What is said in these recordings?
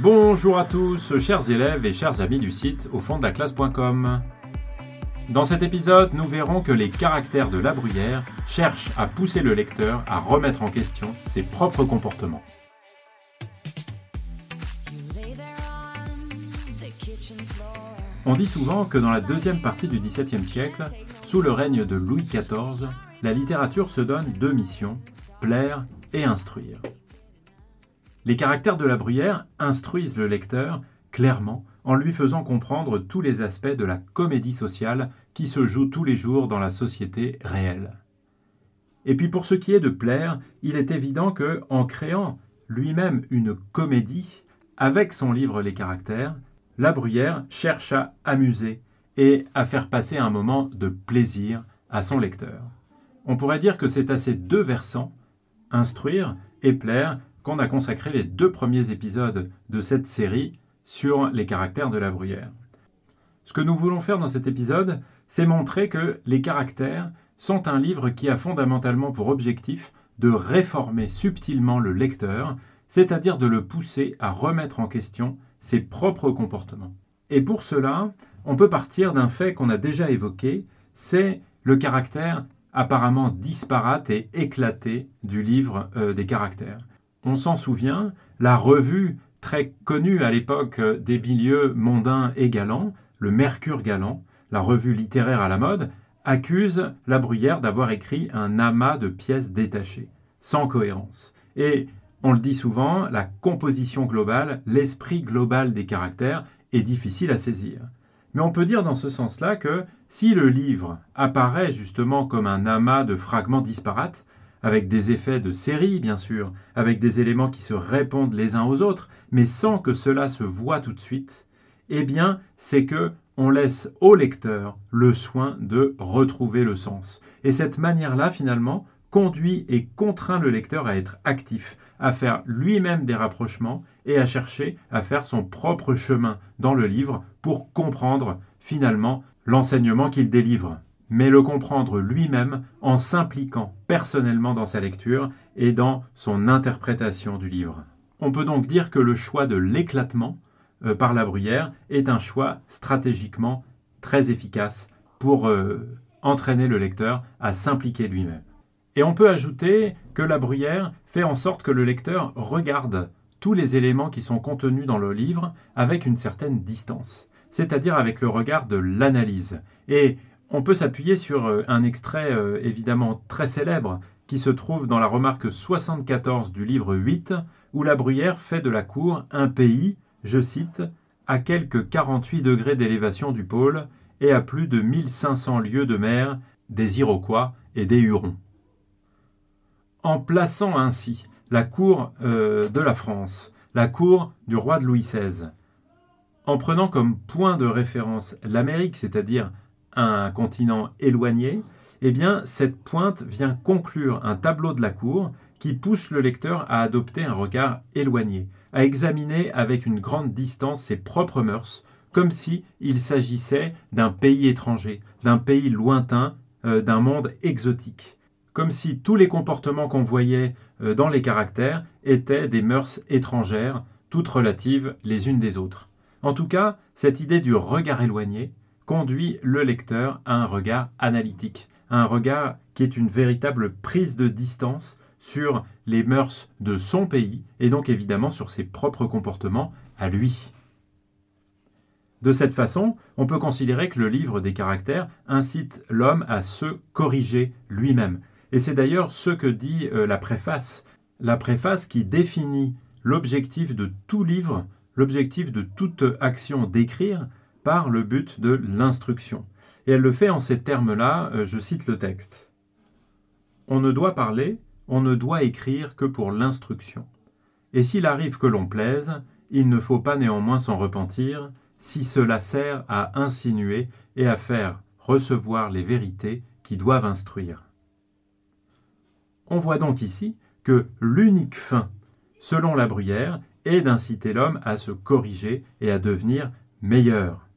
Bonjour à tous, chers élèves et chers amis du site au fond de la classe.com. Dans cet épisode, nous verrons que les caractères de la bruyère cherchent à pousser le lecteur à remettre en question ses propres comportements. On dit souvent que dans la deuxième partie du XVIIe siècle, sous le règne de Louis XIV, la littérature se donne deux missions, plaire et instruire. Les caractères de la bruyère instruisent le lecteur clairement en lui faisant comprendre tous les aspects de la comédie sociale qui se joue tous les jours dans la société réelle. Et puis pour ce qui est de plaire, il est évident que en créant lui-même une comédie avec son livre Les caractères, la bruyère cherche à amuser et à faire passer un moment de plaisir à son lecteur. On pourrait dire que c'est à ces deux versants, instruire et plaire, a consacré les deux premiers épisodes de cette série sur les caractères de la bruyère. Ce que nous voulons faire dans cet épisode, c'est montrer que les caractères sont un livre qui a fondamentalement pour objectif de réformer subtilement le lecteur, c'est-à-dire de le pousser à remettre en question ses propres comportements. Et pour cela, on peut partir d'un fait qu'on a déjà évoqué, c'est le caractère apparemment disparate et éclaté du livre euh, des caractères on s'en souvient, la revue très connue à l'époque des milieux mondains et galants, le Mercure galant, la revue littéraire à la mode, accuse la Bruyère d'avoir écrit un amas de pièces détachées, sans cohérence. Et on le dit souvent, la composition globale, l'esprit global des caractères est difficile à saisir. Mais on peut dire dans ce sens-là que si le livre apparaît justement comme un amas de fragments disparates, avec des effets de série bien sûr, avec des éléments qui se répondent les uns aux autres, mais sans que cela se voit tout de suite, eh bien, c'est que on laisse au lecteur le soin de retrouver le sens. Et cette manière-là, finalement, conduit et contraint le lecteur à être actif, à faire lui-même des rapprochements et à chercher à faire son propre chemin dans le livre pour comprendre finalement l'enseignement qu'il délivre mais le comprendre lui-même en s'impliquant personnellement dans sa lecture et dans son interprétation du livre. On peut donc dire que le choix de l'éclatement euh, par la bruyère est un choix stratégiquement très efficace pour euh, entraîner le lecteur à s'impliquer lui-même. Et on peut ajouter que la bruyère fait en sorte que le lecteur regarde tous les éléments qui sont contenus dans le livre avec une certaine distance, c'est-à-dire avec le regard de l'analyse. Et on peut s'appuyer sur euh, un extrait euh, évidemment très célèbre qui se trouve dans la remarque 74 du livre 8, où la bruyère fait de la cour un pays, je cite, à quelques 48 degrés d'élévation du pôle et à plus de 1500 lieues de mer des Iroquois et des Hurons. En plaçant ainsi la cour euh, de la France, la cour du roi de Louis XVI, en prenant comme point de référence l'Amérique, c'est-à-dire un continent éloigné, eh bien, cette pointe vient conclure un tableau de la cour qui pousse le lecteur à adopter un regard éloigné, à examiner avec une grande distance ses propres mœurs, comme si il s'agissait d'un pays étranger, d'un pays lointain, euh, d'un monde exotique, comme si tous les comportements qu'on voyait euh, dans les caractères étaient des mœurs étrangères, toutes relatives les unes des autres. En tout cas, cette idée du regard éloigné, conduit le lecteur à un regard analytique, à un regard qui est une véritable prise de distance sur les mœurs de son pays et donc évidemment sur ses propres comportements à lui. De cette façon, on peut considérer que le livre des caractères incite l'homme à se corriger lui-même. Et c'est d'ailleurs ce que dit euh, la préface. La préface qui définit l'objectif de tout livre, l'objectif de toute action d'écrire, par le but de l'instruction. Et elle le fait en ces termes-là, euh, je cite le texte. On ne doit parler, on ne doit écrire que pour l'instruction. Et s'il arrive que l'on plaise, il ne faut pas néanmoins s'en repentir, si cela sert à insinuer et à faire recevoir les vérités qui doivent instruire. On voit donc ici que l'unique fin, selon la bruyère, est d'inciter l'homme à se corriger et à devenir meilleur.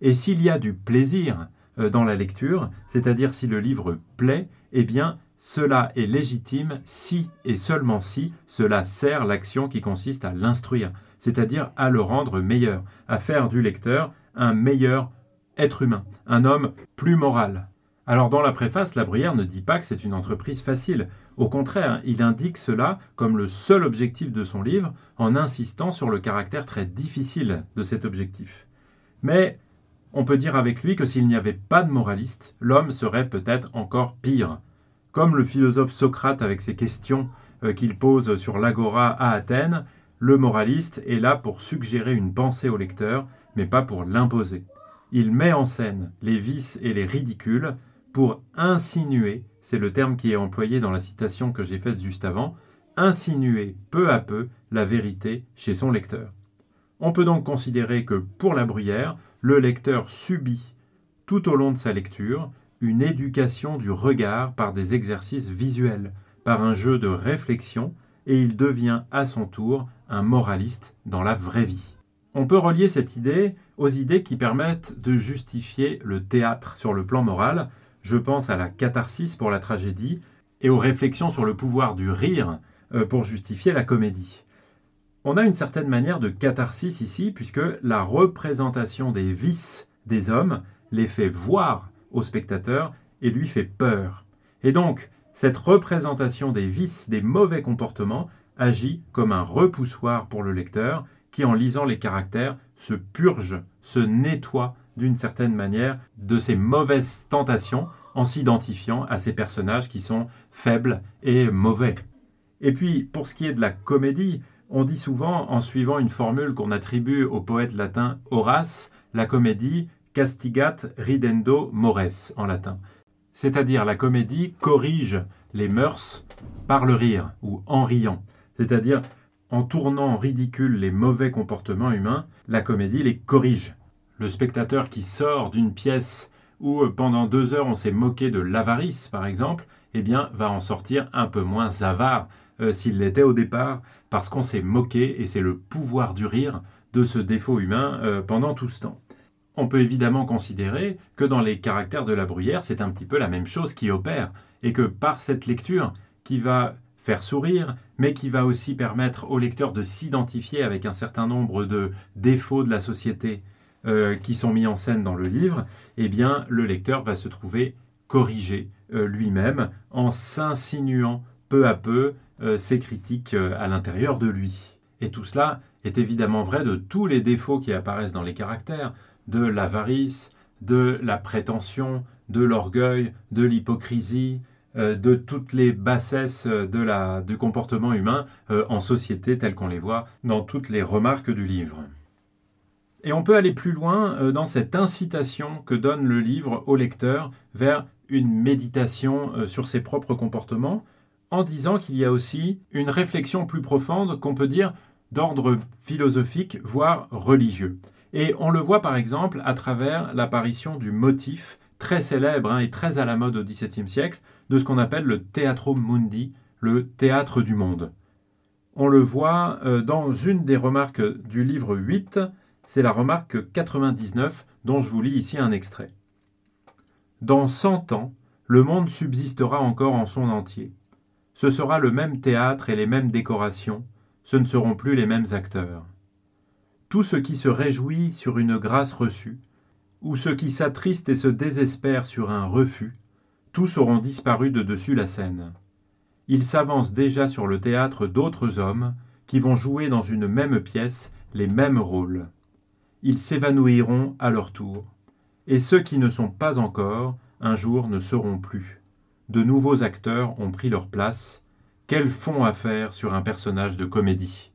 Et s'il y a du plaisir euh, dans la lecture, c'est-à-dire si le livre plaît, eh bien cela est légitime si et seulement si cela sert l'action qui consiste à l'instruire. c'est-à-dire à le rendre meilleur, à faire du lecteur un meilleur être humain, un homme plus moral. Alors dans la préface, La Bruyère ne dit pas que c'est une entreprise facile. Au contraire, il indique cela comme le seul objectif de son livre, en insistant sur le caractère très difficile de cet objectif. Mais on peut dire avec lui que s'il n'y avait pas de moraliste, l'homme serait peut-être encore pire. Comme le philosophe Socrate avec ses questions euh, qu'il pose sur l'agora à Athènes, le moraliste est là pour suggérer une pensée au lecteur, mais pas pour l'imposer. Il met en scène les vices et les ridicules pour insinuer, c'est le terme qui est employé dans la citation que j'ai faite juste avant, insinuer peu à peu la vérité chez son lecteur. On peut donc considérer que pour la bruyère, le lecteur subit tout au long de sa lecture une éducation du regard par des exercices visuels, par un jeu de réflexion, et il devient à son tour un moraliste dans la vraie vie. On peut relier cette idée aux idées qui permettent de justifier le théâtre sur le plan moral. Je pense à la catharsis pour la tragédie et aux réflexions sur le pouvoir du rire euh, pour justifier la comédie. On a une certaine manière de catharsis ici, puisque la représentation des vices des hommes les fait voir au spectateur et lui fait peur. Et donc, cette représentation des vices, des mauvais comportements, agit comme un repoussoir pour le lecteur qui, en lisant les caractères, se purge, se nettoie d'une certaine manière de ces mauvaises tentations en s'identifiant à ces personnages qui sont faibles et mauvais. Et puis, pour ce qui est de la comédie, on dit souvent, en suivant une formule qu'on attribue au poète latin Horace, la comédie castigat ridendo mores en latin. C'est-à-dire la comédie corrige les mœurs par le rire ou en riant. C'est-à-dire en tournant ridicule les mauvais comportements humains, la comédie les corrige. Le spectateur qui sort d'une pièce où pendant deux heures on s'est moqué de l'avarice, par exemple, eh bien, va en sortir un peu moins avare euh, s'il l'était au départ, parce qu'on s'est moqué, et c'est le pouvoir du rire, de ce défaut humain euh, pendant tout ce temps. On peut évidemment considérer que dans les caractères de la bruyère, c'est un petit peu la même chose qui opère, et que par cette lecture, qui va faire sourire, mais qui va aussi permettre au lecteur de s'identifier avec un certain nombre de défauts de la société euh, qui sont mis en scène dans le livre, eh bien le lecteur va se trouver corrigé lui-même en s'insinuant peu à peu ses critiques euh, à l'intérieur de lui. Et tout cela est évidemment vrai de tous les défauts qui apparaissent dans les caractères, de l'avarice, de la prétention, de l'orgueil, de l'hypocrisie, euh, de toutes les bassesses de la, du comportement humain en société telles qu'on les voit dans toutes les remarques du livre. Et on peut aller plus loin dans cette incitation que donne le livre au lecteur vers une méditation sur ses propres comportements, en disant qu'il y a aussi une réflexion plus profonde qu'on peut dire d'ordre philosophique, voire religieux. Et on le voit par exemple à travers l'apparition du motif très célèbre hein, et très à la mode au XVIIe siècle de ce qu'on appelle le Theatrum Mundi, le théâtre du monde. On le voit euh, dans une des remarques du livre 8, c'est la remarque 99 dont je vous lis ici un extrait. Dans cent ans, le monde subsistera encore en son entier. Ce sera le même théâtre et les mêmes décorations, ce ne seront plus les mêmes acteurs. Tout ce qui se réjouit sur une grâce reçue, ou ce qui s'attriste et se désespère sur un refus, tous auront disparu de dessus la scène. Il s'avance déjà sur le théâtre d'autres hommes qui vont jouer dans une même pièce les mêmes rôles. Ils s'évanouiront à leur tour, et ceux qui ne sont pas encore, un jour ne seront plus de nouveaux acteurs ont pris leur place. Quel fond à faire sur un personnage de comédie?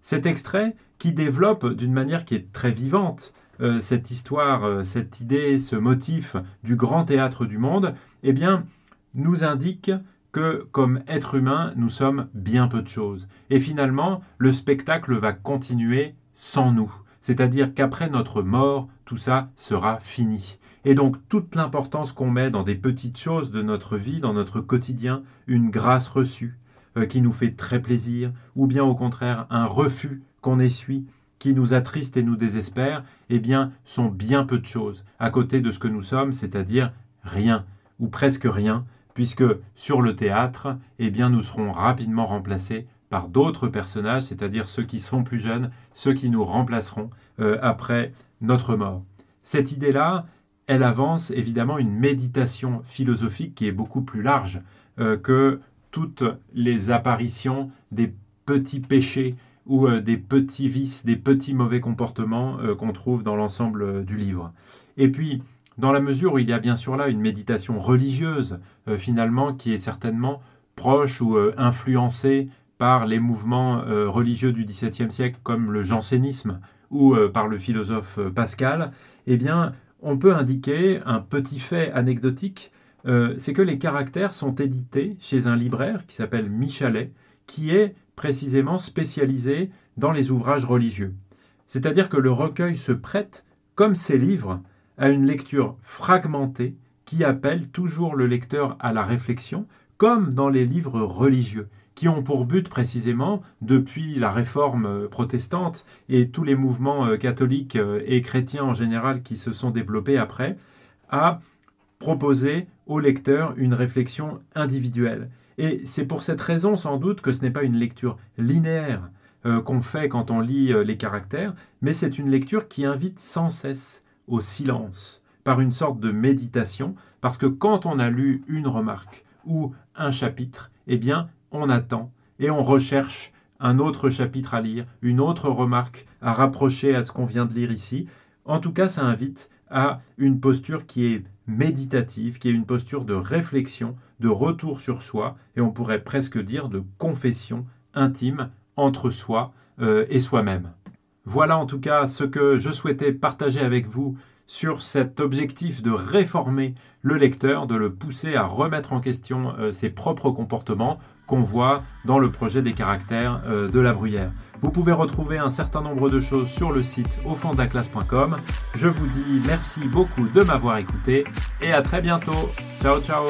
Cet extrait, qui développe d'une manière qui est très vivante euh, cette histoire, euh, cette idée, ce motif du grand théâtre du monde, eh bien, nous indique que comme être humain, nous sommes bien peu de choses. Et finalement, le spectacle va continuer sans nous. C'est-à-dire qu'après notre mort, tout ça sera fini. Et donc toute l'importance qu'on met dans des petites choses de notre vie, dans notre quotidien, une grâce reçue euh, qui nous fait très plaisir, ou bien au contraire un refus qu'on essuie qui nous attriste et nous désespère, eh bien, sont bien peu de choses à côté de ce que nous sommes, c'est-à-dire rien, ou presque rien, puisque sur le théâtre, eh bien, nous serons rapidement remplacés par d'autres personnages, c'est-à-dire ceux qui sont plus jeunes, ceux qui nous remplaceront euh, après notre mort. Cette idée-là, elle avance évidemment une méditation philosophique qui est beaucoup plus large euh, que toutes les apparitions des petits péchés ou euh, des petits vices, des petits mauvais comportements qu'on trouve dans l'ensemble du livre. Et puis, dans la mesure où il y a bien sûr là une méditation religieuse, finalement, qui est certainement proche ou influencée par les mouvements euh, religieux du XVIIe siècle comme le jansénisme ou euh, par le philosophe euh, Pascal, eh bien, on peut indiquer un petit fait anecdotique, c'est que les caractères sont édités chez un libraire qui s'appelle Michalet, qui est précisément spécialisé dans les ouvrages religieux. C'est-à-dire que le recueil se prête, comme ses livres, à une lecture fragmentée qui appelle toujours le lecteur à la réflexion, comme dans les livres religieux qui ont pour but précisément, depuis la réforme protestante et tous les mouvements euh, catholiques euh, et chrétiens en général qui se sont développés après, à proposer au lecteur une réflexion individuelle. Et c'est pour cette raison sans doute que ce n'est pas une lecture linéaire euh, qu'on fait quand on lit les caractères, mais c'est une lecture qui invite sans cesse au silence, par une sorte de méditation, parce que quand on a lu une remarque ou un chapitre, eh bien, on attend et on recherche un autre chapitre à lire, une autre remarque à rapprocher à ce qu'on vient de lire ici. En tout cas, ça invite à une posture qui est méditative, qui est une posture de réflexion, de retour sur soi, et on pourrait presque dire de confession intime entre soi euh, et soi-même. Voilà en tout cas ce que je souhaitais partager avec vous sur cet objectif de réformer le lecteur, de le pousser à remettre en question euh, ses propres comportements qu'on voit dans le projet des caractères euh, de la bruyère. Vous pouvez retrouver un certain nombre de choses sur le site au classe.com. Je vous dis merci beaucoup de m'avoir écouté et à très bientôt. Ciao ciao